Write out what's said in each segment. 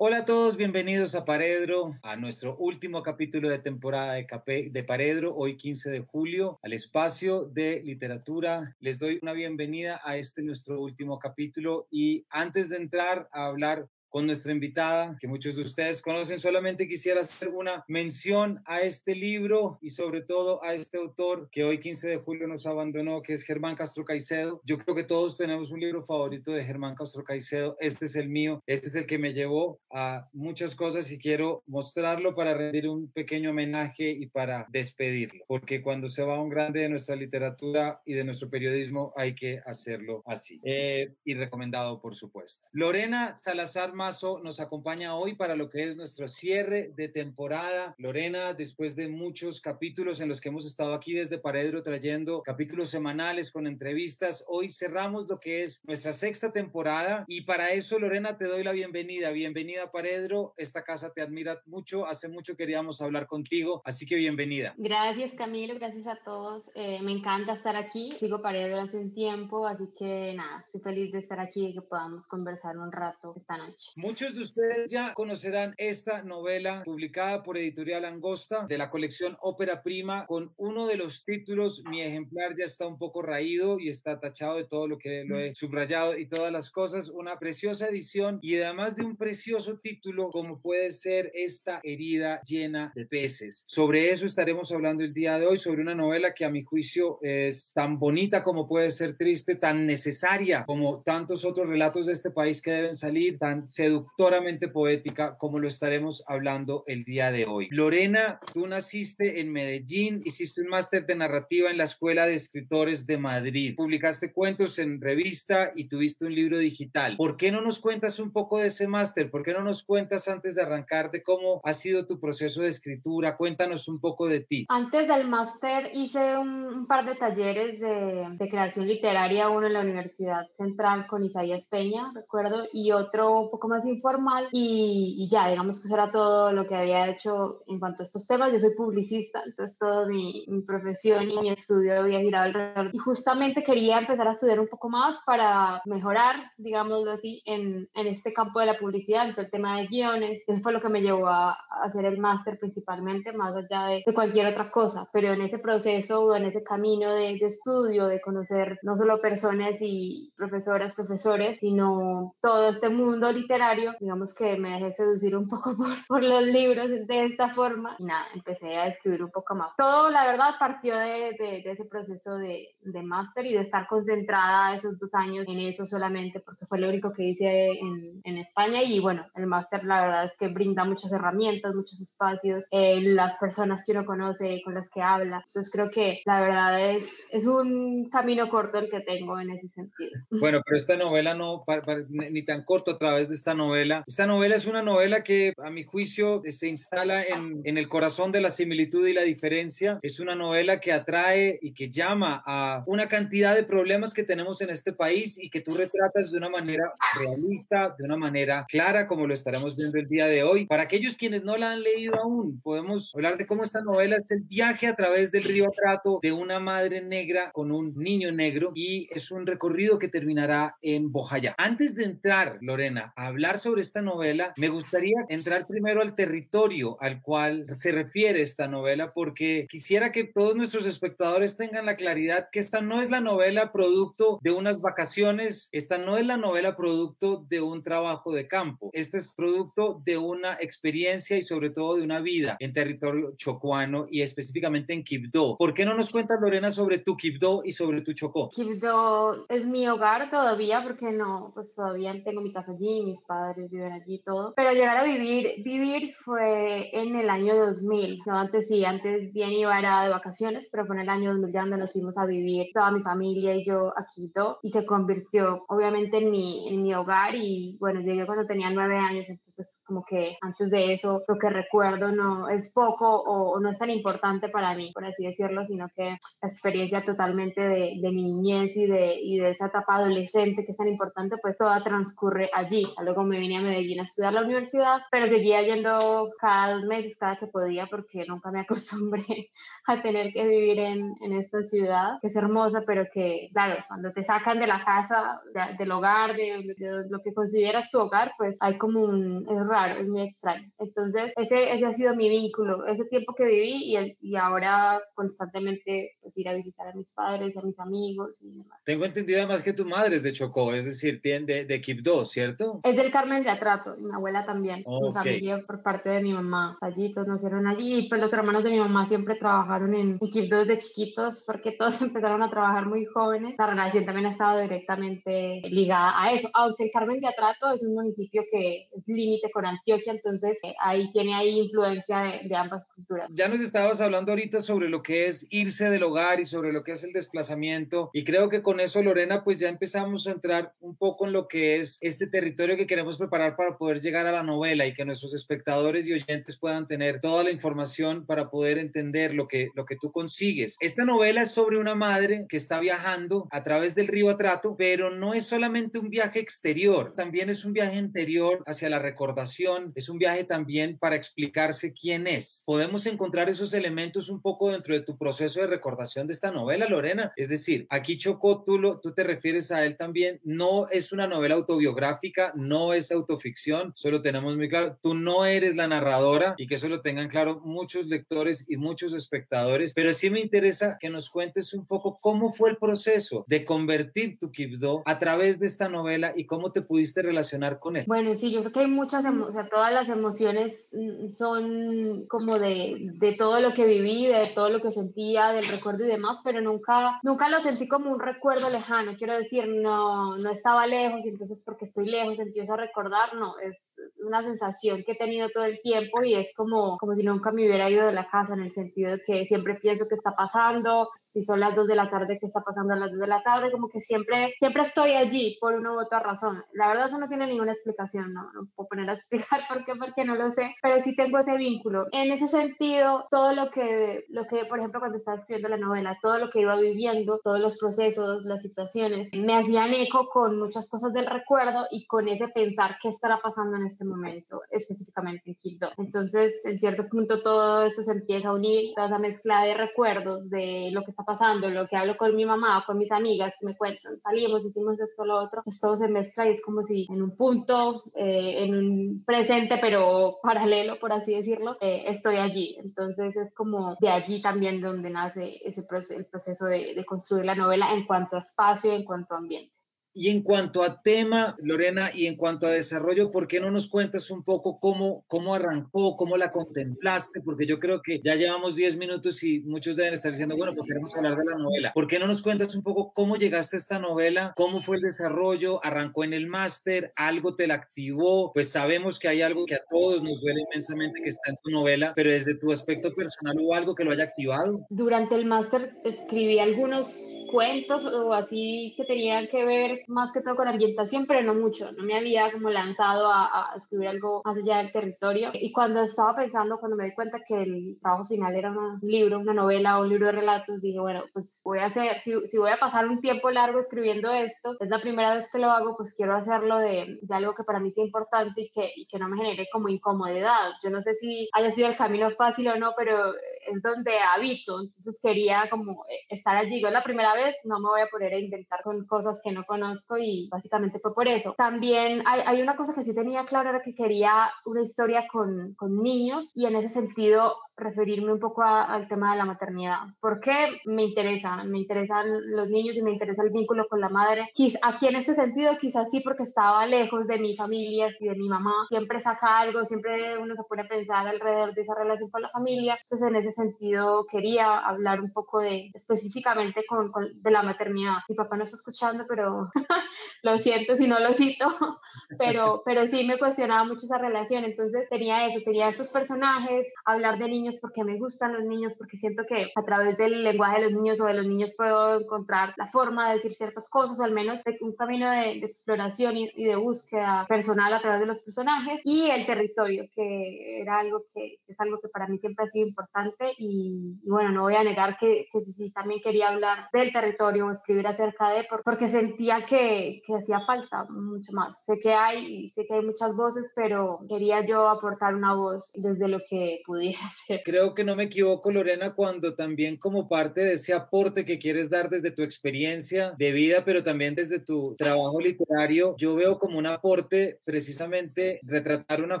Hola a todos, bienvenidos a Paredro, a nuestro último capítulo de temporada de, Capé, de Paredro, hoy 15 de julio, al espacio de literatura. Les doy una bienvenida a este nuestro último capítulo y antes de entrar a hablar con nuestra invitada, que muchos de ustedes conocen. Solamente quisiera hacer una mención a este libro y sobre todo a este autor que hoy 15 de julio nos abandonó, que es Germán Castro Caicedo. Yo creo que todos tenemos un libro favorito de Germán Castro Caicedo. Este es el mío, este es el que me llevó a muchas cosas y quiero mostrarlo para rendir un pequeño homenaje y para despedirlo, porque cuando se va un grande de nuestra literatura y de nuestro periodismo hay que hacerlo así. Eh, y recomendado, por supuesto. Lorena Salazar Mazo nos acompaña hoy para lo que es nuestro cierre de temporada. Lorena, después de muchos capítulos en los que hemos estado aquí desde Paredro trayendo capítulos semanales con entrevistas, hoy cerramos lo que es nuestra sexta temporada y para eso, Lorena, te doy la bienvenida. Bienvenida, Paredro. Esta casa te admira mucho. Hace mucho queríamos hablar contigo, así que bienvenida. Gracias, Camilo. Gracias a todos. Eh, me encanta estar aquí. Sigo Paredro hace un tiempo, así que nada, estoy feliz de estar aquí y que podamos conversar un rato esta noche. Muchos de ustedes ya conocerán esta novela publicada por Editorial Angosta de la colección Ópera Prima con uno de los títulos, mi ejemplar ya está un poco raído y está tachado de todo lo que lo he subrayado y todas las cosas, una preciosa edición y además de un precioso título como puede ser esta herida llena de peces. Sobre eso estaremos hablando el día de hoy, sobre una novela que a mi juicio es tan bonita como puede ser triste, tan necesaria como tantos otros relatos de este país que deben salir, tan seductoramente poética como lo estaremos hablando el día de hoy. Lorena, tú naciste en Medellín, hiciste un máster de narrativa en la Escuela de Escritores de Madrid, publicaste cuentos en revista y tuviste un libro digital. ¿Por qué no nos cuentas un poco de ese máster? ¿Por qué no nos cuentas antes de arrancar de cómo ha sido tu proceso de escritura? Cuéntanos un poco de ti. Antes del máster hice un, par de talleres de, de creación literaria, uno en la Universidad Central con Isaías Peña, recuerdo, y otro un poco más informal y, ya, digamos que eso era todo lo que había hecho en cuanto a estos temas. Yo soy publicista, entonces toda mi, profesión y mi estudio había girado alrededor. Y justamente quería empezar a estudiar un poco más para mejorar, digámoslo así, en, en este campo de la publicidad, en todo el tema de guiones. Eso fue lo que me llevó a, hacer el máster principalmente, más allá de, de, cualquier otra cosa. Pero en ese proceso o en ese camino de, de estudio, de conocer no solo personas y profesoras, profesores, sino todo este mundo literario digamos que me dejé seducir un poco por, por, los libros de esta forma y nada, empecé a escribir un poco más. Todo, la verdad, partió de, de, ese proceso de, de máster y de estar concentrada esos dos años en eso solamente porque fue lo único que hice en, en España y bueno, el máster la verdad es que brinda muchas herramientas, muchos espacios, eh, las personas que uno conoce, con las que habla. Entonces creo que la verdad es, es un camino corto el que tengo en ese sentido. Bueno, pero esta novela no, ni tan corto a través de esta novela. Esta novela es una novela que a mi juicio se instala en, en, el corazón de la similitud y la diferencia. Es una novela que atrae y que llama a una cantidad de problemas que tenemos en este país y que tú retratas de una manera realista, de una manera clara, como lo estaremos viendo el día de hoy. Para aquellos quienes no la han leído aún, podemos hablar de cómo esta novela es el viaje a través del río Atrato de una madre negra con un niño negro y es un recorrido que terminará en Bojayá. Antes de entrar, Lorena, a hablar sobre esta novela, me gustaría entrar primero al territorio al cual se refiere esta novela, porque quisiera que todos nuestros espectadores tengan la claridad que esta no es la novela producto de unas vacaciones, esta no es la novela producto de un trabajo de campo, este es producto de una experiencia y sobre todo de una vida en territorio chocuano y específicamente en Quibdó. ¿Por qué no nos cuentas, Lorena, sobre tu Quibdó y sobre tu Chocó? Quibdó es mi hogar todavía, porque no, pues todavía tengo mi casa allí, mis padres viven allí todo. Pero llegar a vivir, vivir fue en el año 2000. No, antes sí, antes bien iba era de vacaciones, pero fue en el año 2000 donde nos fuimos a vivir toda mi familia y yo a Quito y se convirtió obviamente en mi, en mi hogar y bueno, llegué cuando tenía nueve años, entonces como que antes de eso lo que recuerdo no es poco o, no es tan importante para mí, por así decirlo, sino que la experiencia totalmente de, de mi niñez y de, y de esa etapa adolescente que es tan importante, pues toda transcurre allí, a luego me vine a Medellín a estudiar la universidad, pero seguía yendo cada dos meses, cada que podía, porque nunca me acostumbré a tener que vivir en, en esta ciudad, que es hermosa, pero que, claro, cuando te sacan de la casa, del hogar, de, lo que consideras tu hogar, pues hay como un, es raro, es muy extraño. Entonces, ese, ese ha sido mi vínculo, ese tiempo que viví y, y ahora constantemente pues, ir a visitar a mis padres, a mis amigos y demás. Tengo entendido además que tu madre es de Chocó, es decir, tiene de, de Quibdó, ¿cierto? Es del Carmen de Atrato, mi abuela también, mi familia por parte de mi mamá, allí todos nacieron allí y pues los hermanos de mi mamá siempre trabajaron en, en Quibdó desde chiquitos porque todos empezaron a trabajar muy jóvenes. La relación también ha estado directamente ligada a eso, aunque el Carmen de Atrato es un municipio que es límite con Antioquia, entonces eh, ahí tiene ahí influencia de, de ambas culturas. Ya nos estabas hablando ahorita sobre lo que es irse del hogar y sobre lo que es el desplazamiento y creo que con eso Lorena pues ya empezamos a entrar un poco en lo que es este territorio que queremos preparar para poder llegar a la novela y que nuestros espectadores y oyentes puedan tener toda la información para poder entender lo que, lo que tú consigues. Esta novela es sobre una madre que está viajando a través del río Atrato, pero no es solamente un viaje exterior, también es un viaje interior hacia la recordación, es un viaje también para explicarse quién es. Podemos encontrar esos elementos un poco dentro de tu proceso de recordación de esta novela, Lorena. Es decir, aquí Chocó, tú, lo, tú te refieres a él también, no es una novela autobiográfica, no es autoficción, solo tenemos muy claro, tú no eres la narradora y que eso lo tengan claro muchos lectores y muchos espectadores, pero sí me interesa que nos cuentes un poco cómo fue el proceso de convertir tu Kibdo a través de esta novela y cómo te pudiste relacionar con él. Bueno, sí, yo creo que hay muchas, o sea, todas las emociones mm, son como de, de todo lo que viví, de todo lo que sentía, del recuerdo y demás, pero nunca, nunca lo sentí como un recuerdo lejano, quiero decir, no, no estaba lejos y entonces porque estoy lejos empiezo a recordar, no, es una sensación que he tenido todo el tiempo y es como, como si nunca me hubiera ido de la casa en el sentido de que siempre pienso qué está pasando, si son las 2 de la tarde, qué está pasando a las 2 de la tarde, como que siempre, siempre estoy allí por una u otra razón. La verdad eso no tiene ninguna explicación, no, no puedo poner a explicar por qué, porque no lo sé, pero sí tengo ese vínculo. En ese sentido, todo lo que, lo que por ejemplo, cuando estaba escribiendo la novela, todo lo que iba viviendo, todos los procesos, las situaciones, me hacían eco con muchas cosas del recuerdo y con ese pensar qué estará pasando en este momento, específicamente en Quito. Entonces, en cierto punto, todo esto se empieza a unir, toda esa mezcla de recuerdos de lo que está pasando, lo que hablo con mi mamá, con mis amigas, que me cuentan, salimos, hicimos esto, lo otro, pues todo se mezcla y es como si en un punto, eh, en un presente, pero paralelo, por así decirlo, eh, estoy allí. Entonces, es como de allí también donde nace ese proceso, el proceso de, de construir la novela en cuanto a espacio y en cuanto a ambiente. Y en cuanto a tema, Lorena, y en cuanto a desarrollo, ¿por qué no nos cuentas un poco cómo, cómo arrancó, cómo la contemplaste? Porque yo creo que ya llevamos 10 minutos y muchos deben estar diciendo, bueno, pues queremos hablar de la novela. ¿Por qué no nos cuentas un poco cómo llegaste a esta novela? ¿Cómo fue el desarrollo? ¿Arrancó en el máster? ¿Algo te la activó? Pues sabemos que hay algo que a todos nos duele inmensamente que está en tu novela, pero desde tu aspecto personal hubo algo que lo haya activado. Durante el máster escribí algunos cuentos o así que tenían que ver más que todo con ambientación, pero no mucho. No me había como lanzado a, a, escribir algo más allá del territorio. Y cuando estaba pensando, cuando me di cuenta que el trabajo final era un libro, una novela o un libro de relatos, dije, bueno, pues voy a hacer, si, si voy a pasar un tiempo largo escribiendo esto, es la primera vez que lo hago, pues quiero hacerlo de, de algo que para mí sea importante y que, y que no me genere como incomodidad. Yo no sé si haya sido el camino fácil o no, pero es donde habito, entonces quería como estar allí. Yo la primera vez no me voy a poner a inventar con cosas que no conozco y básicamente fue por eso. También hay, hay una cosa que sí tenía claro, era que quería una historia con, con niños y en ese sentido referirme un poco a, al tema de la maternidad. ¿Por qué me interesa? Me interesan los niños y me interesa el vínculo con la madre. Aquí en este sentido, quizás sí porque estaba lejos de mi familia y de mi mamá. Siempre saca algo, siempre uno se pone a pensar alrededor de esa relación con la familia. Entonces, en ese sentido, quería hablar un poco de específicamente con, con de la maternidad. Mi papá no está escuchando, pero lo siento si no lo cito, pero, pero sí me cuestionaba mucho esa relación. Entonces, tenía eso, tenía estos personajes, hablar de niños porque me gustan los niños, porque siento que a través del lenguaje de los niños o de los niños puedo encontrar la forma de decir ciertas cosas o al menos un camino de, de exploración y, y, de búsqueda personal a través de los personajes y el territorio, que era algo que es algo que para mí siempre ha sido importante importante y, bueno, no voy a negar que, que, sí también quería hablar del territorio, escribir acerca de, porque sentía que, que hacía falta mucho más. Sé que hay, sé que hay muchas voces, pero quería yo aportar una voz desde lo que pudiera hacer. Creo que no me equivoco, Lorena, cuando también como parte de ese aporte que quieres dar desde tu experiencia de vida, pero también desde tu trabajo literario, yo veo como un aporte precisamente retratar una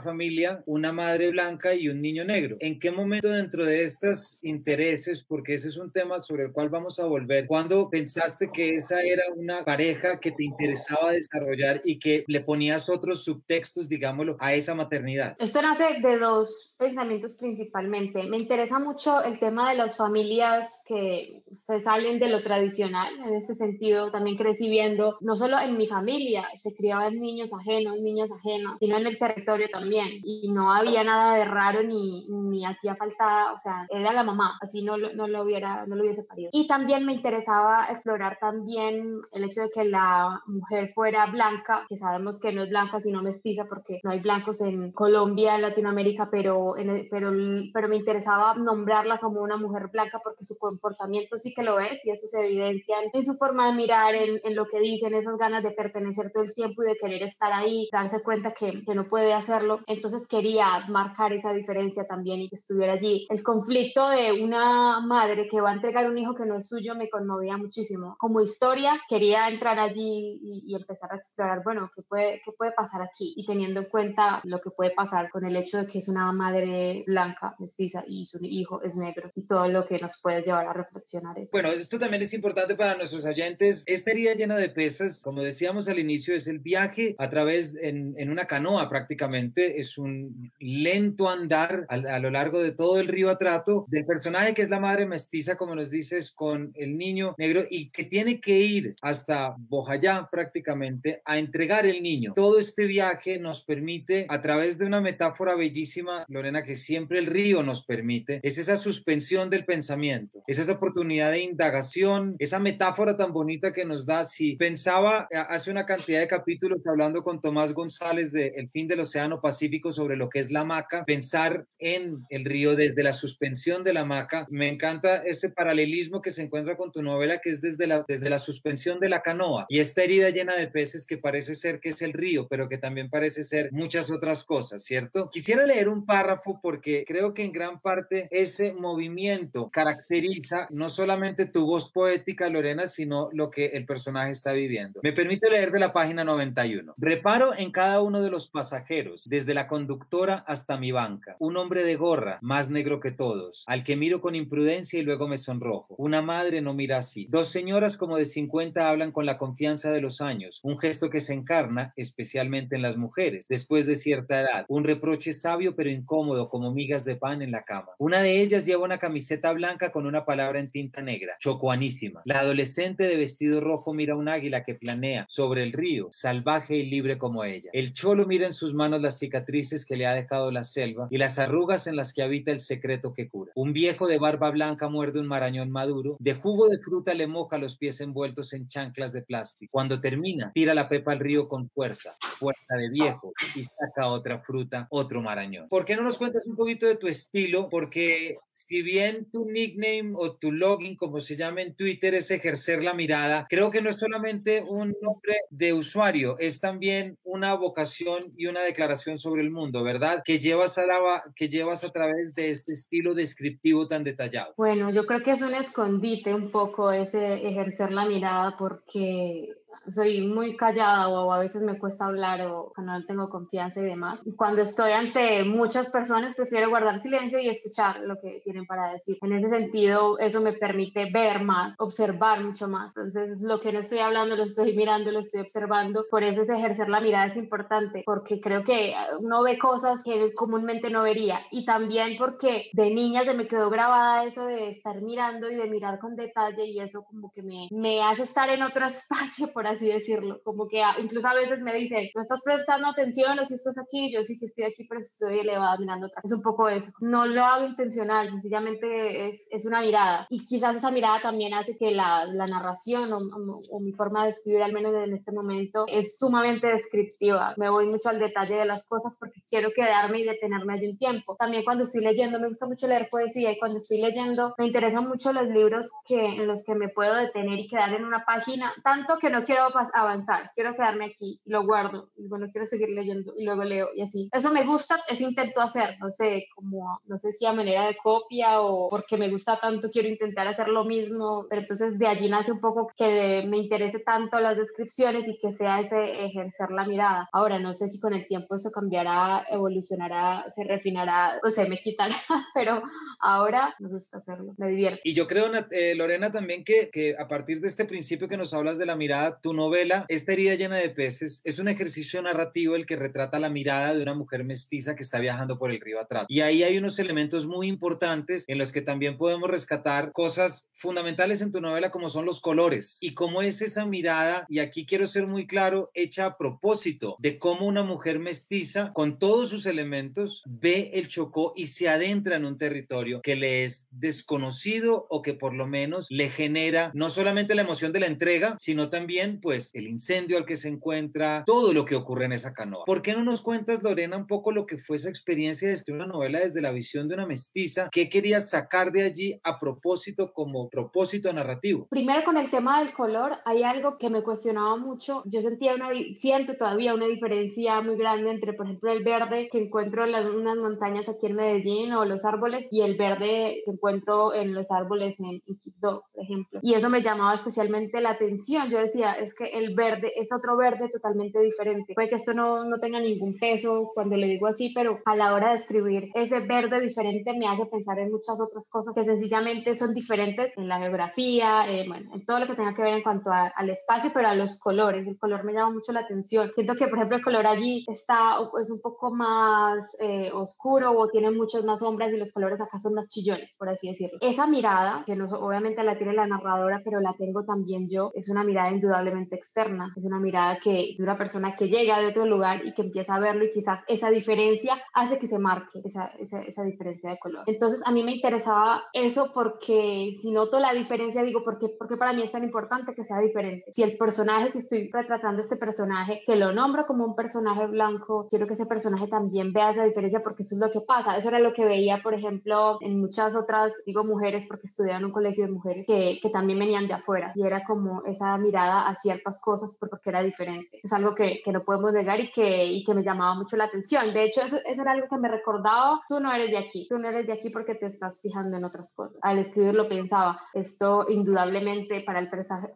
familia, una madre blanca y un niño negro. ¿En qué momento dentro de estos intereses, porque ese es un tema sobre el cual vamos a volver, cuando pensaste que esa era una pareja que te interesaba desarrollar y que le ponías otros subtextos, digámoslo, a esa maternidad? Esto nace de dos pensamientos principalmente. Me interesa mucho el tema de las familias que se salen de lo tradicional. En ese sentido, también crecí viendo, no solo en mi familia, se criaban niños ajenos, niñas ajenas, sino en el territorio también. Y no había nada de raro ni, ni hacía falta, o sea, era la mamá, así no, no, lo hubiera, no lo hubiese parido. Y también me interesaba explorar también el hecho de que la mujer fuera blanca, que sabemos que no es blanca sino mestiza porque no hay blancos en Colombia, en Latinoamérica, pero, en pero, pero me interesaba nombrarla como una mujer blanca porque su comportamiento sí que lo es y eso se evidencia en, su forma de mirar, en, en, lo que dicen, esas ganas de pertenecer todo el tiempo y de querer estar ahí, darse cuenta que, que no puede hacerlo. Entonces quería marcar esa diferencia también y que estuviera allí. El conflicto de una madre que va a entregar un hijo que no es suyo me conmovía muchísimo. Como historia, quería entrar allí y, y empezar a explorar, bueno, ¿qué puede, ¿qué puede pasar aquí? Y teniendo en cuenta lo que puede pasar con el hecho de que es una madre blanca, mestiza y su hijo es negro y todo lo que nos puede llevar a reflexionar eso. Bueno, esto también es importante para nuestros oyentes. Esta herida llena de pesas, como decíamos al inicio, es el viaje a través en, en una canoa prácticamente, es un lento andar a, a, lo largo de todo el río Atrato del personaje que es la madre mestiza, como nos dices, con el niño negro y que tiene que ir hasta Bojayá prácticamente a entregar el niño. Todo este viaje nos permite, a través de una metáfora bellísima, Lorena, que siempre el río nos permite, es esa suspensión del pensamiento, es esa oportunidad de indagación, esa metáfora tan bonita que nos da. Si pensaba hace una cantidad de capítulos hablando con Tomás González de El fin del Océano Pacífico sobre lo que es la hamaca, pensar en el río desde la suspensión de la hamaca, me encanta ese paralelismo que se encuentra con tu novela, que es desde la, desde la suspensión de la canoa y esta herida llena de peces que parece ser que es el río, pero que también parece ser muchas otras cosas, ¿cierto? Quisiera leer un párrafo porque creo que en gran parte ese movimiento caracteriza no solamente tu voz poética, Lorena, sino lo que el personaje está viviendo. Me permite leer de la página 91. Reparo en cada uno de los pasajeros, desde la conductora hasta mi banca. Un hombre de gorra, más negro que al que miro con imprudencia y luego me sonrojo. Una madre no mira así. Dos señoras como de 50 hablan con la confianza de los años, un gesto que se encarna especialmente en las mujeres, después de cierta edad, un reproche sabio pero incómodo como migas de pan en la cama. Una de ellas lleva una camiseta blanca con una palabra en tinta negra, chocuanísima. La adolescente de vestido rojo mira un águila que planea sobre el río, salvaje y libre como ella. El cholo mira en sus manos las cicatrices que le ha dejado la selva y las arrugas en las que habita el secreto que cura. Un viejo de barba blanca muerde un marañón maduro, de jugo de fruta le moja los pies envueltos en chanclas de plástico. Cuando termina, tira la pepa al río con fuerza, fuerza de viejo, y saca otra fruta, otro marañón. ¿Por qué no nos cuentas un poquito de tu estilo? Porque si bien tu nickname o tu login, como se llama en Twitter, es ejercer la mirada, creo que no es solamente un nombre de usuario, es también una vocación y una declaración sobre el mundo, ¿verdad? Que llevas a, que llevas a través de este estilo descriptivo tan detallado. Bueno, yo creo que es un escondite un poco ese ejercer la mirada porque soy muy callada o a veces me cuesta hablar o no tengo confianza y demás. Cuando estoy ante muchas personas prefiero guardar silencio y escuchar lo que tienen para decir. En ese sentido, eso me permite ver más, observar mucho más. Entonces, lo que no estoy hablando lo estoy mirando, lo estoy observando. Por eso es ejercer la mirada es importante, porque creo que uno ve cosas que comúnmente no vería. Y también porque de niña se me quedó grabada eso de estar mirando y de mirar con detalle y eso como que me, me hace estar en otro espacio, por así así decirlo. Como que incluso a veces me dice, no estás prestando atención o si estás aquí, yo sí, sí estoy aquí, pero estoy elevada mirando atrás. Es un poco eso. No lo hago intencional, sencillamente es, es una mirada. Y quizás esa mirada también hace que la, la narración o, o, mi forma de escribir, al menos en este momento, es sumamente descriptiva. Me voy mucho al detalle de las cosas porque quiero quedarme y detenerme allí un tiempo. También cuando estoy leyendo, me gusta mucho leer poesía y cuando estoy leyendo, me interesan mucho los libros que, en los que me puedo detener y quedar en una página, tanto que no quiero avanzar, quiero quedarme aquí, lo guardo, y bueno, quiero seguir leyendo y luego leo y así. Eso me gusta, eso intento hacer, no sé, como, no sé si a manera de copia o porque me gusta tanto, quiero intentar hacer lo mismo, pero entonces de allí nace un poco que me interese tanto las descripciones y que sea ese ejercer la mirada. Ahora, no sé si con el tiempo eso cambiará, evolucionará, se refinará o se me quitará, pero ahora me gusta hacerlo, me divierte. Y yo creo, eh, Lorena, también que, que a partir de este principio que nos hablas de la mirada, tu novela, Esta herida llena de peces, es un ejercicio narrativo el que retrata la mirada de una mujer mestiza que está viajando por el río atrás. Y ahí hay unos elementos muy importantes en los que también podemos rescatar cosas fundamentales en tu novela como son los colores y cómo es esa mirada, y aquí quiero ser muy claro, hecha a propósito de cómo una mujer mestiza con todos sus elementos ve el Chocó y se adentra en un territorio que le es desconocido o que por lo menos le genera no solamente la emoción de la entrega, sino también pues el incendio al que se encuentra, todo lo que ocurre en esa canoa. ¿Por qué no nos cuentas, Lorena, un poco lo que fue esa experiencia de escribir una novela desde la visión de una mestiza? ¿Qué querías sacar de allí a propósito como propósito narrativo? Primero con el tema del color, hay algo que me cuestionaba mucho. Yo sentía una, siento todavía una diferencia muy grande entre, por ejemplo, el verde que encuentro en las, unas montañas aquí en Medellín o los árboles y el verde que encuentro en los árboles en, en Quito, por ejemplo. Y eso me llamaba especialmente la atención. Yo decía, es que el verde es otro verde totalmente diferente. Puede que esto no, no tenga ningún peso cuando le digo así, pero a la hora de escribir ese verde diferente me hace pensar en muchas otras cosas que sencillamente son diferentes en la geografía, eh, bueno, en todo lo que tenga que ver en cuanto al espacio, pero a los colores. El color me llama mucho la atención. Siento que, por ejemplo, el color allí está es un poco más eh, oscuro o tiene muchas más sombras y los colores acá son más chillones, por así decirlo. Esa mirada, que no, obviamente la tiene la narradora, pero la tengo también yo, es una mirada indudablemente externa, es una mirada que de una persona que llega de otro lugar y que empieza a verlo y quizás esa diferencia hace que se marque esa, esa, esa diferencia de color. Entonces a mí me interesaba eso porque si noto la diferencia digo, ¿por qué, porque para mí es tan importante que sea diferente? Si el personaje, si estoy retratando este personaje, que lo nombro como un personaje blanco, quiero que ese personaje también vea esa diferencia porque eso es lo que pasa. Eso era lo que veía, por ejemplo, en muchas otras, digo mujeres porque estudiaban en un colegio de mujeres, que, que también venían de afuera y era como esa mirada a ciertas cosas porque era diferente. Es algo que, que no podemos negar y que, y que me llamaba mucho la atención. De hecho, eso, eso era algo que me recordaba, tú no eres de aquí, tú no eres de aquí porque te estás fijando en otras cosas. Al escribirlo pensaba, esto indudablemente para el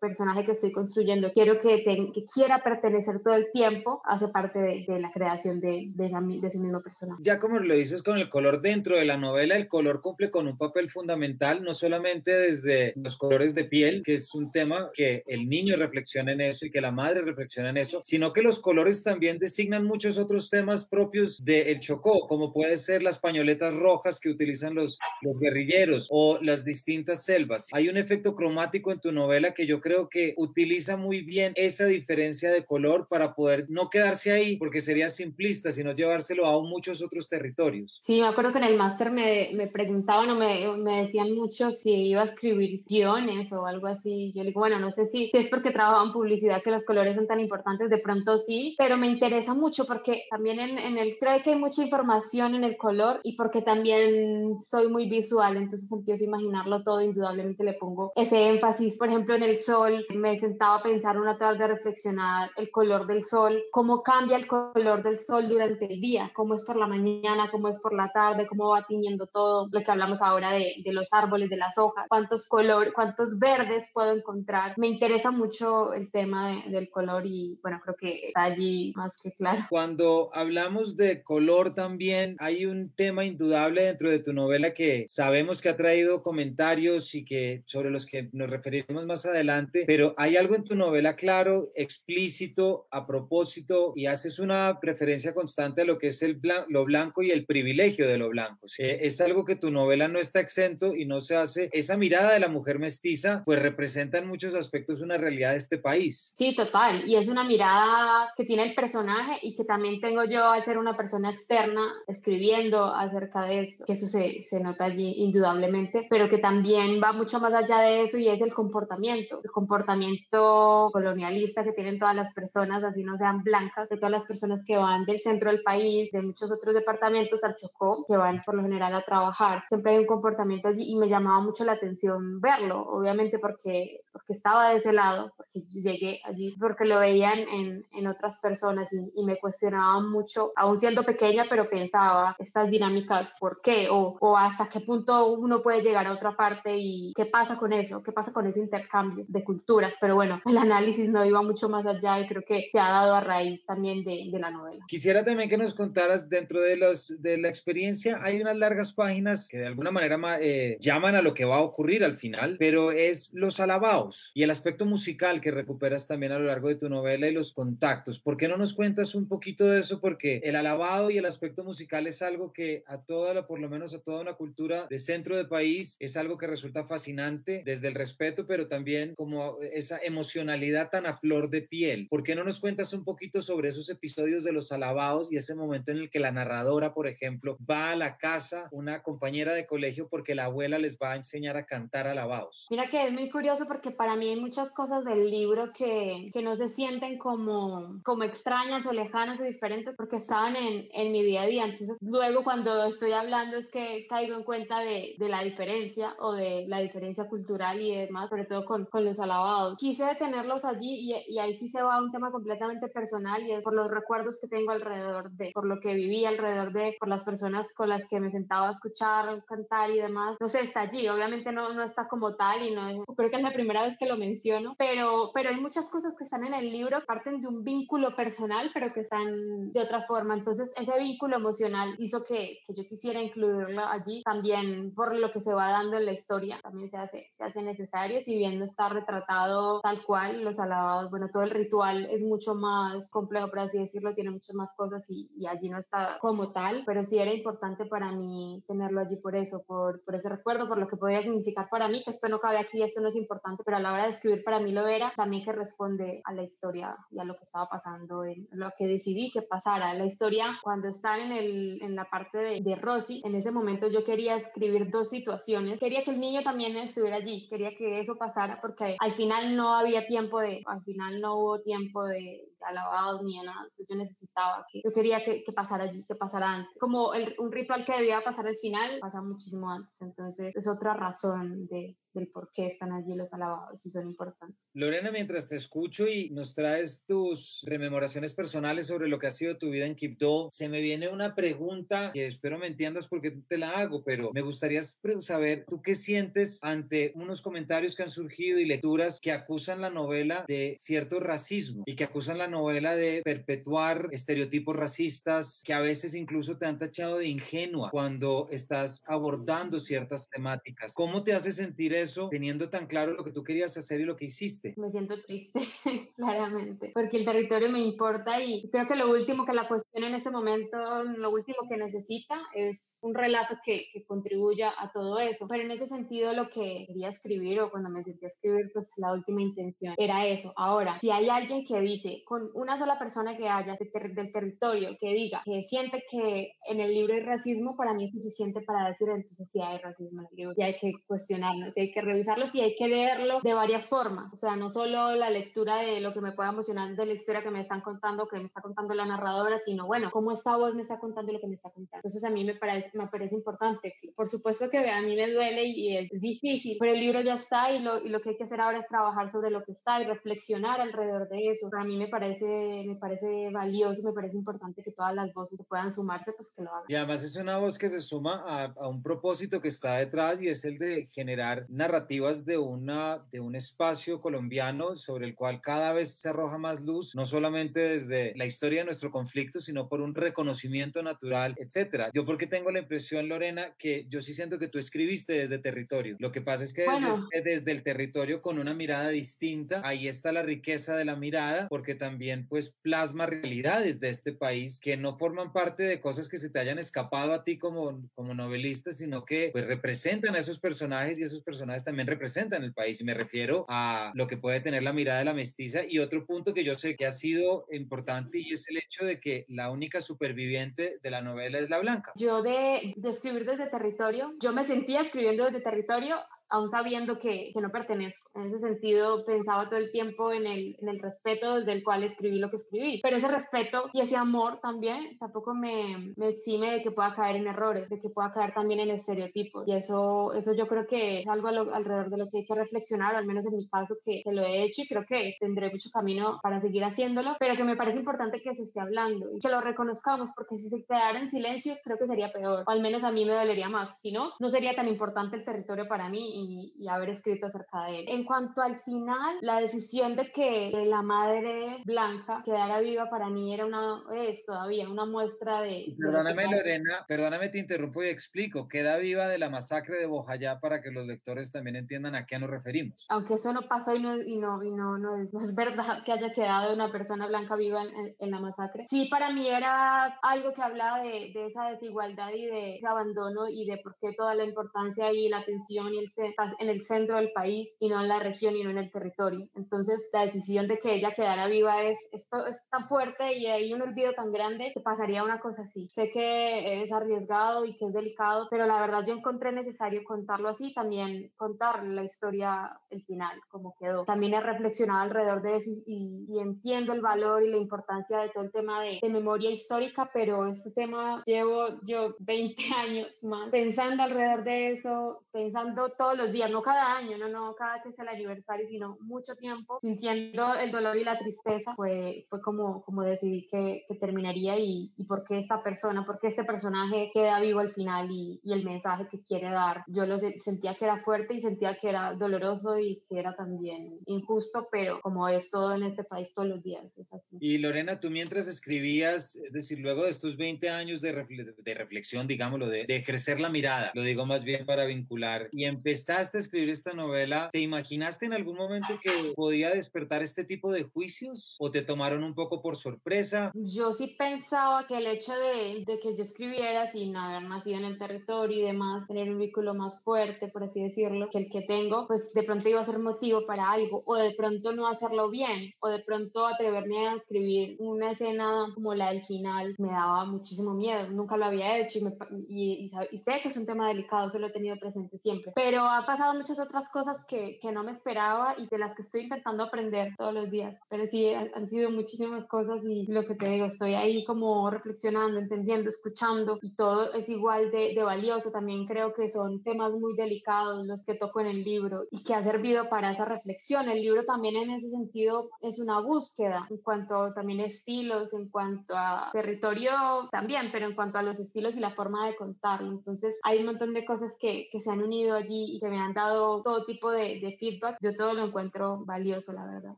personaje que estoy construyendo, quiero que, que quiera pertenecer todo el tiempo, hace parte de, de la creación de, de, esa, de, ese mismo personaje. Ya como lo dices con el color dentro de la novela, el color cumple con un papel fundamental, no solamente desde los colores de piel, que es un tema que el niño reflexiona en eso y que la madre reflexiona en eso, sino que los colores también designan muchos otros temas propios del Chocó, como puede ser las pañoletas rojas que utilizan los, los guerrilleros o las distintas selvas. Hay un efecto cromático en tu novela que yo creo que utiliza muy bien esa diferencia de color para poder no quedarse ahí, porque sería simplista, sino llevárselo a muchos otros territorios. Sí, me acuerdo que en el máster me, me preguntaban o me, me, decían mucho si iba a escribir guiones o algo así. Yo le digo, bueno, no sé si, si es porque trabajo en publicidad que los colores son tan importantes, de pronto sí, pero me interesa mucho porque también en, en el, creo que hay mucha información en el color y porque también soy muy visual, entonces empiezo a imaginarlo todo, indudablemente le pongo ese énfasis. Por ejemplo, en el sol, me sentaba a pensar una tarde a reflexionar el color del sol, cómo cambia el color del sol durante el día, cómo es por la mañana, cómo es por la tarde, cómo va tiñendo todo, lo que hablamos ahora de, de los árboles, de las hojas, cuántos color, cuántos verdes puedo encontrar. Me interesa mucho el tema de, del color y bueno, creo que está allí más que claro. Cuando hablamos de color también, hay un tema indudable dentro de tu novela que sabemos que ha traído comentarios y que sobre los que nos referiremos más adelante, pero hay algo en tu novela claro, explícito, a propósito, y haces una referencia constante a lo que es el blan lo blanco y el privilegio de lo blanco. Eh, es algo que tu novela no está exento y no se hace. Esa mirada de la mujer mestiza, pues representa en muchos aspectos una realidad extrema este país. Sí, total. Y es una mirada que tiene el personaje y que también tengo yo al ser una persona externa escribiendo acerca de esto, que eso se, se nota allí indudablemente, pero que también va mucho más allá de eso y es el comportamiento, el comportamiento colonialista que tienen todas las personas, así no sean blancas, de todas las personas que van del centro del país, de muchos otros departamentos al Chocó, que van por lo general a trabajar. Siempre hay un comportamiento allí y me llamaba mucho la atención verlo, obviamente porque, porque estaba de ese lado, porque llegué allí, porque lo veían en, en otras personas y, y, me cuestionaba mucho, aún siendo pequeña, pero pensaba estas dinámicas, ¿por qué? O, o hasta qué punto uno puede llegar a otra parte y qué pasa con eso, qué pasa con ese intercambio de culturas. Pero bueno, el análisis no iba mucho más allá y creo que se ha dado a raíz también de, de la novela. Quisiera también que nos contaras dentro de, los, de la experiencia, hay unas largas páginas que de alguna manera eh, llaman a lo que va a ocurrir al final, pero es los alabados y el aspecto musical que recuperas también a lo largo de tu novela y los contactos. ¿Por qué no nos cuentas un poquito de eso? Porque el alabado y el aspecto musical es algo que a toda, por lo menos a toda una cultura de centro del país, es algo que resulta fascinante desde el respeto, pero también como esa emocionalidad tan a flor de piel. ¿Por qué no nos cuentas un poquito sobre esos episodios de los alabados y ese momento en el que la narradora, por ejemplo, va a la casa, una compañera de colegio, porque la abuela les va a enseñar a cantar alabados? Mira que es muy curioso porque para mí hay muchas cosas del libro que, que no se sienten como, como extrañas o lejanas o diferentes porque estaban en, en mi día a día. Entonces, luego cuando estoy hablando es que caigo en cuenta de, de la diferencia o de la diferencia cultural y demás, sobre todo con, con los alabados. Quise detenerlos allí y, y, ahí sí se va un tema completamente personal y es por los recuerdos que tengo alrededor de, por lo que viví alrededor de, por las personas con las que me sentaba a escuchar, cantar y demás. No sé, está allí, obviamente no, no está como tal y no creo que es la primera vez que lo menciono, pero, pero hay muchas cosas que están en el libro, parten de un vínculo personal, pero que están de otra forma. Entonces, ese vínculo emocional hizo que, que yo quisiera incluirlo allí también por lo que se va dando en la historia, también se hace, se hace necesario, si bien no está retratado tal cual, los alabados, bueno, todo el ritual es mucho más complejo, por así decirlo, tiene muchas más cosas y, y allí no está como tal, pero sí era importante para mí tenerlo allí por eso, por, por ese recuerdo, por lo que podía significar para mí, que esto no cabe aquí, esto no es importante, pero a la hora de escribir para mí lo era, también que responde a la historia y a lo que estaba pasando, en lo que decidí que pasara. La historia, cuando están en, el, en la parte de, de Rosy, en ese momento yo quería escribir dos situaciones, quería que el niño también estuviera allí, quería que eso pasara porque al final no había tiempo de, al final no hubo tiempo de, alabados ni nada, entonces yo necesitaba que, yo quería que, que pasara allí, que pasara antes. Como el, un ritual que debía pasar al final, pasa muchísimo antes, entonces es otra razón de, del por qué están allí los alabados y son importantes. Lorena, mientras te escucho y nos traes tus rememoraciones personales sobre lo que ha sido tu vida en Quibdó, se me viene una pregunta que espero me entiendas porque te la hago, pero me gustaría saber tú qué sientes ante unos comentarios que han surgido y lecturas que acusan la novela de cierto racismo y que acusan la novela de perpetuar estereotipos racistas que a veces incluso te han tachado de ingenua cuando estás abordando ciertas temáticas. ¿Cómo te hace sentir eso teniendo tan claro lo que tú querías hacer y lo que hiciste? Me siento triste, claramente, porque el territorio me importa y creo que lo último que la cuestión en ese momento, lo último que necesita es un relato que, que contribuya a todo eso. Pero en ese sentido lo que quería escribir o cuando me sentí a escribir, pues la última intención era eso. Ahora, si hay alguien que dice, con una sola persona que haya de ter del territorio, que diga que siente que en el libro hay racismo, para mí es suficiente para decir entonces sí hay racismo en el libro y hay que cuestionarlo, hay que revisarlos y hay que leerlo de varias formas. O sea, no solo la lectura de lo que me pueda emocionar de la historia que me están contando, que me está contando la narradora, sino bueno, cómo esta voz me está contando lo que me está contando. Entonces a mí me parece, me parece importante. Por supuesto que a mí me duele y es difícil, pero el libro ya está y lo, y lo que hay que hacer ahora es trabajar sobre lo que está y reflexionar alrededor de eso. Para mí me parece, me parece valioso, me parece importante que todas las voces puedan sumarse, pues que lo hagan. Y además es una voz que se suma a, a un propósito que está detrás y es el de generar narrativas de, una, de un espacio colombiano sobre el cual cada vez se arroja más luz, no solamente desde la historia de nuestro conflicto, sino por un reconocimiento natural, etcétera. Yo porque tengo la impresión, Lorena, que yo sí siento que tú escribiste desde territorio. Lo que pasa es que bueno. desde, desde, el territorio con una mirada distinta, ahí está la riqueza de la mirada, porque también también pues plasma realidades de este país que no forman parte de cosas que se te hayan escapado a ti como, como novelista, sino que pues representan a esos personajes y esos personajes también representan el país. Y me refiero a lo que puede tener la mirada de la mestiza. Y otro punto que yo sé que ha sido importante y es el hecho de que la única superviviente de la novela es la blanca. Yo de, de escribir desde territorio, yo me sentía escribiendo desde territorio aún sabiendo que, que, no pertenezco. En ese sentido, pensaba todo el tiempo en el, en el respeto desde el cual escribí lo que escribí. Pero ese respeto y ese amor también tampoco me, me exime de que pueda caer en errores, de que pueda caer también en estereotipos. Y eso, eso yo creo que es algo alrededor de lo que hay que reflexionar, al menos en mi caso que, que, lo he hecho y creo que tendré mucho camino para seguir haciéndolo, pero que me parece importante que se esté hablando y que lo reconozcamos, porque si se quedara en silencio creo que sería peor, o al menos a mí me dolería más. Si no, no sería tan importante el territorio para mí y, haber escrito acerca de él. En cuanto al final, la decisión de que la madre blanca quedara viva para mí era una, es todavía una muestra de... Perdóname Lorena, perdóname te interrumpo y explico, queda viva de la masacre de Bojayá para que los lectores también entiendan a qué nos referimos. Aunque eso no pasó y no, y no, y no, no, es, no es, verdad que haya quedado una persona blanca viva en, en, la masacre. Sí, para mí era algo que hablaba de, de esa desigualdad y de ese abandono y de por qué toda la importancia y la atención y el, en el centro del país y no en la región y no en el territorio. Entonces, la decisión de que ella quedara viva es, esto es tan fuerte y hay un olvido tan grande que pasaría una cosa así. Sé que es arriesgado y que es delicado, pero la verdad yo encontré necesario contarlo así, también contar la historia, el final, cómo quedó. También he reflexionado alrededor de eso y, y entiendo el valor y la importancia de todo el tema de, de memoria histórica, pero este tema llevo yo 20 años más pensando alrededor de eso, pensando todos los días, no cada año, no, no cada que es el aniversario, sino mucho tiempo sintiendo el dolor y la tristeza, fue, fue como, como decidí que, que terminaría y, y por qué esta persona, por qué este personaje queda vivo al final y, y el mensaje que quiere dar. Yo lo sentía que era fuerte y sentía que era doloroso y que era también injusto, pero como es todo en este país todos los días, es así. Y Lorena, tú mientras escribías, es decir, luego de estos 20 años de, refle de reflexión, digámoslo, de, de ejercer la mirada, lo digo más bien para vincular, y empezaste a escribir esta novela, ¿te imaginaste en algún momento que podía despertar este tipo de juicios o te tomaron un poco por sorpresa? Yo sí pensaba que el hecho de, de que yo escribiera sin haber nacido en el territorio y demás, tener un vínculo más fuerte, por así decirlo, que el que tengo, pues de pronto iba a ser motivo para algo o de pronto no hacerlo bien o de pronto atreverme a escribir una escena como la del final me daba muchísimo miedo, nunca lo había hecho y, me, y, y, y sé que es un tema delicado, eso lo he tenido presente siempre, pero ha pasado muchas otras cosas que, que, no me esperaba y de las que estoy intentando aprender todos los días. Pero sí, han sido muchísimas cosas y lo que te digo, estoy ahí como reflexionando, entendiendo, escuchando y todo es igual de, de valioso. También creo que son temas muy delicados los que toco en el libro y que ha servido para esa reflexión. El libro también en ese sentido es una búsqueda en cuanto también a estilos, en cuanto a territorio también, pero en cuanto a los estilos y la forma de contarlo. Entonces hay un montón de cosas que, que se han unido allí y que me han dado todo tipo de, de feedback, yo todo lo encuentro valioso, la verdad.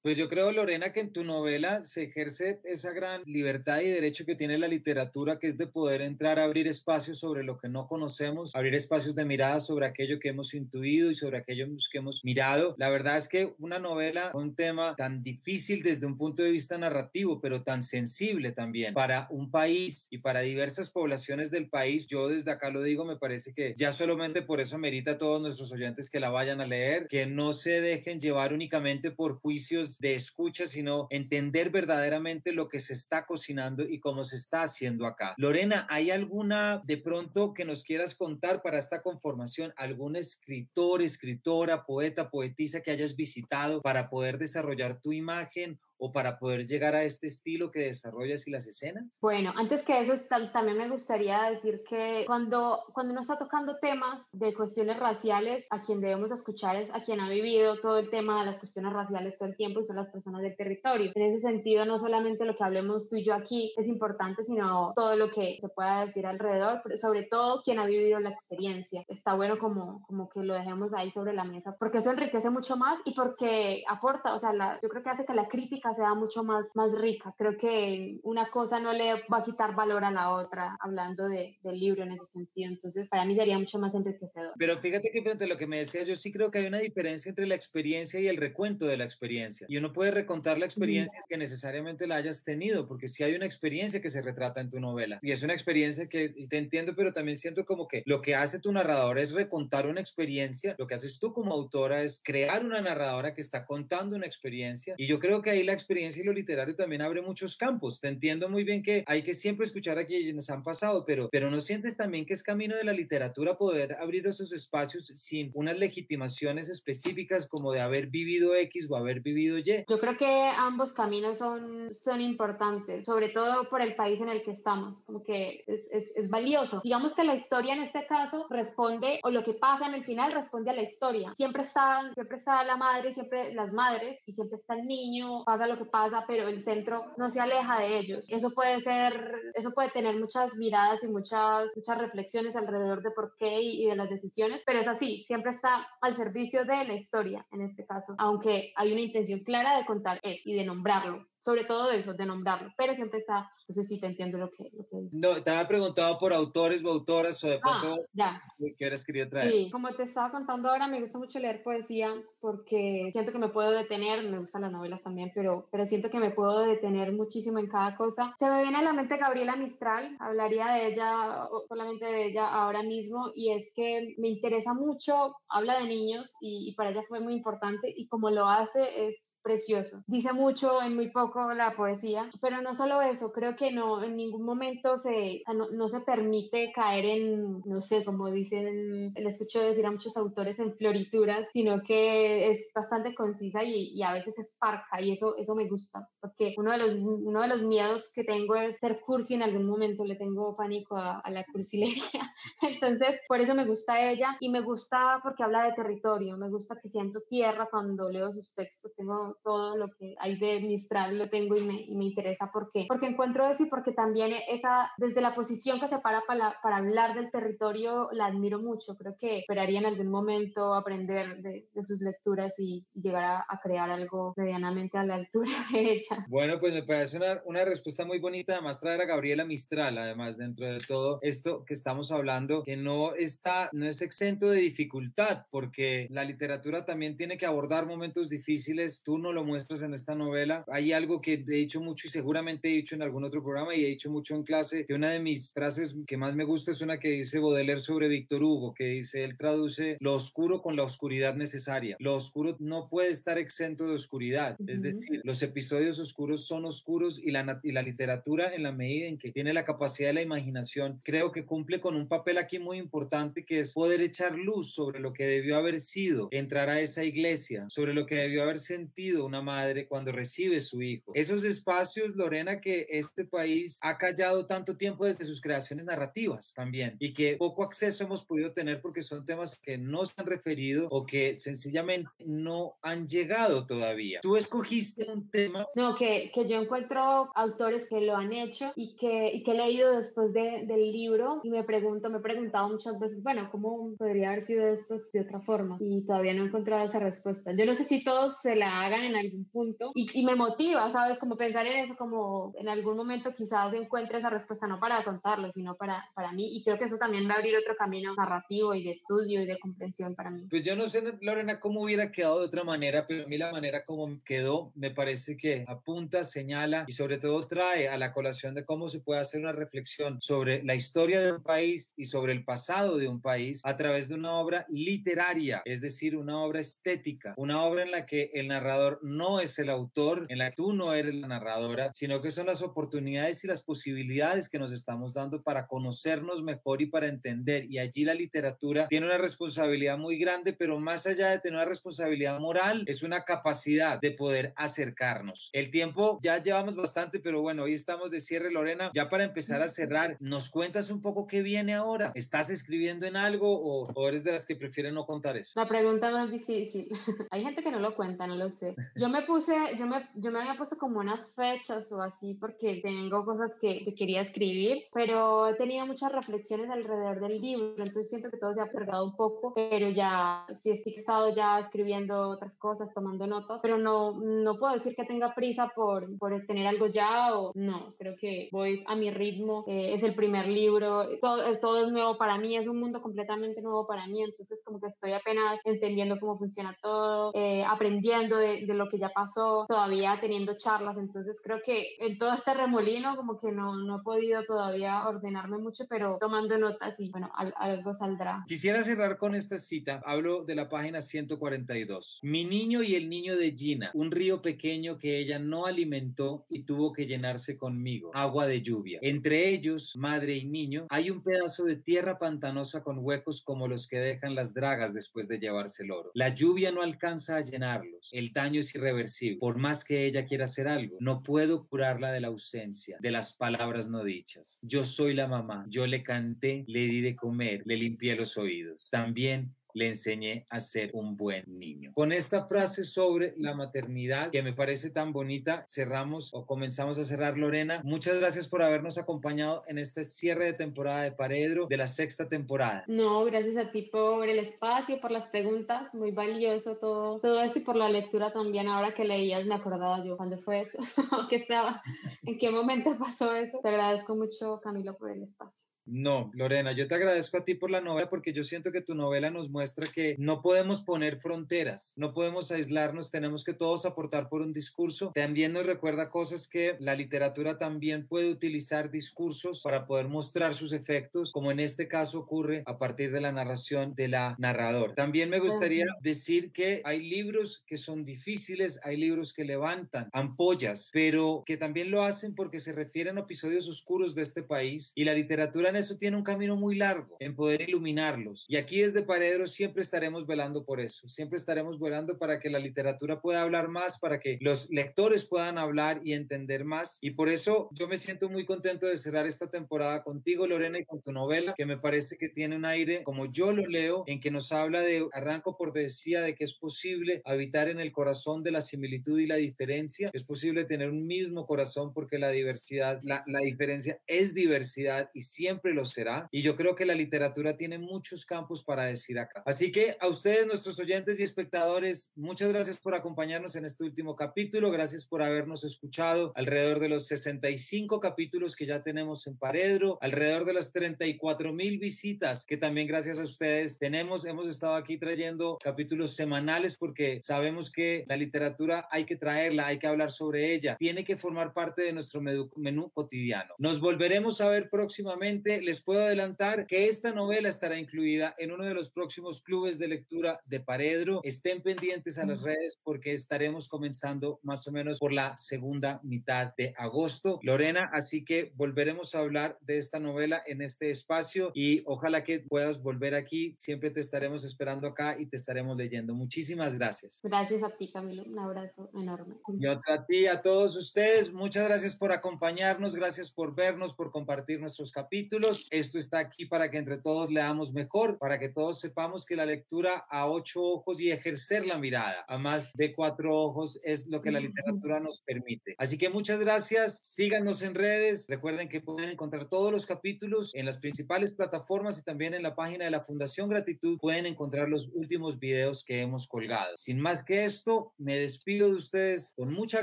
Pues yo creo, Lorena, que en tu novela se ejerce esa gran libertad y derecho que tiene la literatura, que es de poder entrar a abrir espacios sobre lo que no conocemos, abrir espacios de mirada sobre aquello que hemos intuido y sobre aquello que hemos mirado. La verdad es que una novela, un tema tan difícil desde un punto de vista narrativo, pero tan sensible también para un país y para diversas poblaciones del país, yo desde acá lo digo, me parece que ya solamente por eso merita a todos nuestros oyentes que la vayan a leer, que no se dejen llevar únicamente por juicios de escucha, sino entender verdaderamente lo que se está cocinando y cómo se está haciendo acá. Lorena, ¿hay alguna de pronto que nos quieras contar para esta conformación? ¿Algún escritor, escritora, poeta, poetisa que hayas visitado para poder desarrollar tu imagen o para poder llegar a este estilo que desarrollas y las escenas? Bueno, antes que eso, también me gustaría decir que cuando, cuando uno está tocando temas de cuestiones raciales, a quien debemos escuchar es a quien ha vivido todo el tema de las cuestiones raciales todo el tiempo y son las personas del territorio. En ese sentido, no solamente lo que hablemos tú y yo aquí es importante, sino todo lo que se pueda decir alrededor, pero sobre todo quien ha vivido la experiencia. Está bueno como, como que lo dejemos ahí sobre la mesa, porque eso enriquece mucho más y porque aporta, o sea, la, yo creo que hace que la crítica temática sea mucho más, más rica. Creo que una cosa no le va a quitar valor a la otra, hablando de, del libro en ese sentido. Entonces, para mí sería mucho más enriquecedor. Pero fíjate que frente a lo que me decías, yo sí creo que hay una diferencia entre la experiencia y el recuento de la experiencia. Y uno puede recontar la experiencia que necesariamente la hayas tenido, porque si hay una experiencia que se retrata en tu novela. Y es una experiencia que te entiendo, pero también siento como que lo que hace tu narrador es recontar una experiencia, lo que haces tú como autora es crear una narradora que está contando una experiencia. Y yo creo que ahí la experiencia y lo literario también abre muchos campos. Te entiendo muy bien que hay que siempre escuchar a quienes han pasado, pero, pero no sientes también que es camino de la literatura poder abrir esos espacios sin unas legitimaciones específicas como de haber vivido X o haber vivido Y. Yo creo que ambos caminos son, son importantes, sobre todo por el país en el que estamos, como que es, es, es valioso. Digamos que la historia en este caso responde, o lo que pasa en el final responde a la historia. Siempre está, siempre está la madre, siempre las madres, y siempre está el niño, pasa lo que pasa, pero el centro no se aleja de ellos. Eso puede ser, eso puede tener muchas miradas y muchas, muchas reflexiones alrededor de por qué y, de las decisiones, pero es así, siempre está al servicio de la historia en este caso, aunque hay una intención clara de contar eso y de nombrarlo sobre todo eso, de nombrarlo, pero siempre está, entonces sí te entiendo lo que, lo que No, te había preguntado por autores o autoras o de ah, pronto ya. que escrito otra vez. Sí, como te estaba contando ahora, me gusta mucho leer poesía porque siento que me puedo detener, me gustan las novelas también, pero, pero siento que me puedo detener muchísimo en cada cosa. Se me viene a la mente Gabriela Mistral, hablaría de ella, solamente de ella ahora mismo, y es que me interesa mucho, habla de niños y, y para ella fue muy importante y como lo hace es precioso. Dice mucho en muy poco la poesía, pero no solo eso, creo que no, en ningún momento se, no, no, se permite caer en, no sé, como dicen, le escucho decir a muchos autores en florituras, sino que es bastante concisa y, y, a veces es parca y eso, eso me gusta, porque uno de, los, uno de los miedos que tengo es ser cursi en algún momento, le tengo pánico a, a la cursilería, entonces por eso me gusta ella y me gusta porque habla de territorio, me gusta que siento tierra cuando leo sus textos, tengo todo lo que hay de Mistral lo tengo y me, y me interesa. ¿Por qué? Porque encuentro y porque también esa, desde la posición que se para para, para hablar del territorio, la admiro mucho. Creo que esperaría en algún momento aprender de, de sus lecturas y, llegar a, a, crear algo medianamente a la altura de ella. Bueno, pues me parece una, una respuesta muy bonita. Además, traer a Gabriela Mistral, además, dentro de todo esto que estamos hablando, que no está, no es exento de dificultad, porque la literatura también tiene que abordar momentos difíciles. Tú no lo muestras en esta novela. Hay algo que he dicho mucho y seguramente he dicho en algún otro programa y he dicho mucho en clase, que una de mis frases que más me gusta es una que dice Baudelaire sobre Víctor Hugo, que dice, él traduce lo oscuro con la oscuridad necesaria. Lo oscuro no puede estar exento de oscuridad, es decir, los episodios oscuros son oscuros y la, y la literatura en la medida en que tiene la capacidad de la imaginación, creo que cumple con un papel aquí muy importante que es poder echar luz sobre lo que debió haber sido entrar a esa iglesia, sobre lo que debió haber sentido una madre cuando recibe su hijo. Esos espacios, Lorena, que este país ha callado tanto tiempo desde sus creaciones narrativas también y que poco acceso hemos podido tener porque son temas que no se han referido o que sencillamente no han llegado todavía. Tú escogiste un tema. No, que, que yo encuentro autores que lo han hecho y que, y que he leído después de, del libro y me pregunto, me he preguntado muchas veces, bueno, ¿cómo podría haber sido esto de otra forma? Y todavía no he encontrado esa respuesta. Yo no sé si todos se la hagan en algún punto y, y me motiva, ¿sabes? Como pensar en eso, como en algún momento quizás encuentre esa respuesta, no para contarlo, sino para, para mí. Y creo que eso también va a abrir otro camino narrativo y de estudio y de comprensión para mí. Pues yo no sé, Lorena, cómo hubiera quedado de otra manera, pero a mí la manera como quedó me parece que apunta, señala y sobre todo trae a la colación de cómo se puede hacer una reflexión sobre la historia de un país y sobre el pasado de un país a través de una obra literaria, es decir, una obra estética, una obra en la que el narrador no es el autor, en la que tú no eres la narradora, sino que son las oportunidades y las posibilidades que nos estamos dando para conocernos mejor y para entender. Y allí la literatura tiene una responsabilidad muy grande, pero más allá de tener una responsabilidad moral, es una capacidad de poder acercarnos. El tiempo ya llevamos bastante, pero bueno, hoy estamos de cierre, Lorena. Ya para empezar a cerrar, ¿nos cuentas un poco qué viene ahora? ¿Estás escribiendo en algo o, o eres de las que prefieren no contar eso? La pregunta más difícil. Hay gente que no lo cuenta, no lo sé. Yo me puse, yo me, yo me había puesto como unas fechas o así, porque tengo cosas que, que, quería escribir, pero he tenido muchas reflexiones alrededor del libro, entonces siento que todo se ha perdido un poco, pero ya sí he estado ya escribiendo otras cosas, tomando notas, pero no, no puedo decir que tenga prisa por, por tener algo ya o no, creo que voy a mi ritmo, eh, es el primer libro, todo, todo es nuevo para mí, es un mundo completamente nuevo para mí, entonces como que estoy apenas entendiendo cómo funciona todo, eh, aprendiendo de, de, lo que ya pasó, todavía teniendo charlas, entonces creo que en todo este remolino como que no, no he podido todavía ordenarme mucho, pero tomando notas y bueno, algo saldrá. Quisiera cerrar con esta cita, hablo de la página 142. Mi niño y el niño de Gina, un río pequeño que ella no alimentó y tuvo que llenarse conmigo, agua de lluvia. Entre ellos, madre y niño, hay un pedazo de tierra pantanosa con huecos como los que dejan las dragas después de llevarse el oro. La lluvia no alcanza a llenarlos, el daño es irreversible. Por más que ella quiera hacer algo, no puedo curarla de la ausencia, de las palabras no dichas. Yo soy la mamá, yo le canté, le di de comer, le limpié los oídos. También le enseñé a ser un buen niño. Con esta frase sobre la maternidad que me parece tan bonita, cerramos o comenzamos a cerrar Lorena. Muchas gracias por habernos acompañado en este cierre de temporada de Paredro de la sexta temporada. No, gracias a ti por el espacio, por las preguntas, muy valioso todo, todo eso y por la lectura también. Ahora que leías me acordaba yo cuando fue eso, que estaba, en qué momento pasó eso. Te agradezco mucho Camilo por el espacio. No, Lorena, yo te agradezco a ti por la novela porque yo siento que tu novela nos muestra que no podemos poner fronteras, no podemos aislarnos, tenemos que todos aportar por un discurso. También nos recuerda cosas que la literatura también puede utilizar discursos para poder mostrar sus efectos, como en este caso ocurre a partir de la narración de la narradora. También me gustaría decir que hay libros que son difíciles, hay libros que levantan ampollas, pero que también lo hacen porque se refieren a episodios oscuros de este país y la literatura en eso tiene un camino muy largo en poder iluminarlos. Y aquí desde Paredro siempre estaremos velando por eso, siempre estaremos velando para que la literatura pueda hablar más, para que los lectores puedan hablar y entender más. Y por eso yo me siento muy contento de cerrar esta temporada contigo, Lorena, y con tu novela, que me parece que tiene un aire, como yo lo leo, en que nos habla de, arranco por decía, de que es posible habitar en el corazón de la similitud y la diferencia, es posible tener un mismo corazón porque la diversidad, la, la diferencia es diversidad y siempre lo será. Y yo creo que la literatura tiene muchos campos para decir acá. Así que a ustedes, nuestros oyentes y espectadores, muchas gracias por acompañarnos en este último capítulo. Gracias por habernos escuchado alrededor de los 65 capítulos que ya tenemos en Paredro, alrededor de las 34 mil visitas que también gracias a ustedes tenemos. Hemos estado aquí trayendo capítulos semanales porque sabemos que la literatura hay que traerla, hay que hablar sobre ella, tiene que formar parte de nuestro menú cotidiano. Nos volveremos a ver próximamente les puedo adelantar que esta novela estará incluida en uno de los próximos clubes de lectura de Paredro. Estén pendientes a las redes porque estaremos comenzando más o menos por la segunda mitad de agosto. Lorena, así que volveremos a hablar de esta novela en este espacio y ojalá que puedas volver aquí. Siempre te estaremos esperando acá y te estaremos leyendo. Muchísimas gracias. Gracias a ti, Camilo. Un abrazo enorme. Y otra a ti, a todos ustedes. Muchas gracias por acompañarnos. Gracias por vernos, por compartir nuestros capítulos esto está aquí para que entre todos leamos mejor, para que todos sepamos que la lectura a ocho ojos y ejercer la mirada a más de cuatro ojos es lo que la literatura nos permite. Así que muchas gracias, síganos en redes, recuerden que pueden encontrar todos los capítulos en las principales plataformas y también en la página de la Fundación Gratitud pueden encontrar los últimos videos que hemos colgado. Sin más que esto, me despido de ustedes con mucha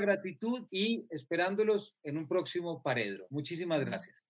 gratitud y esperándolos en un próximo Paredro. Muchísimas gracias.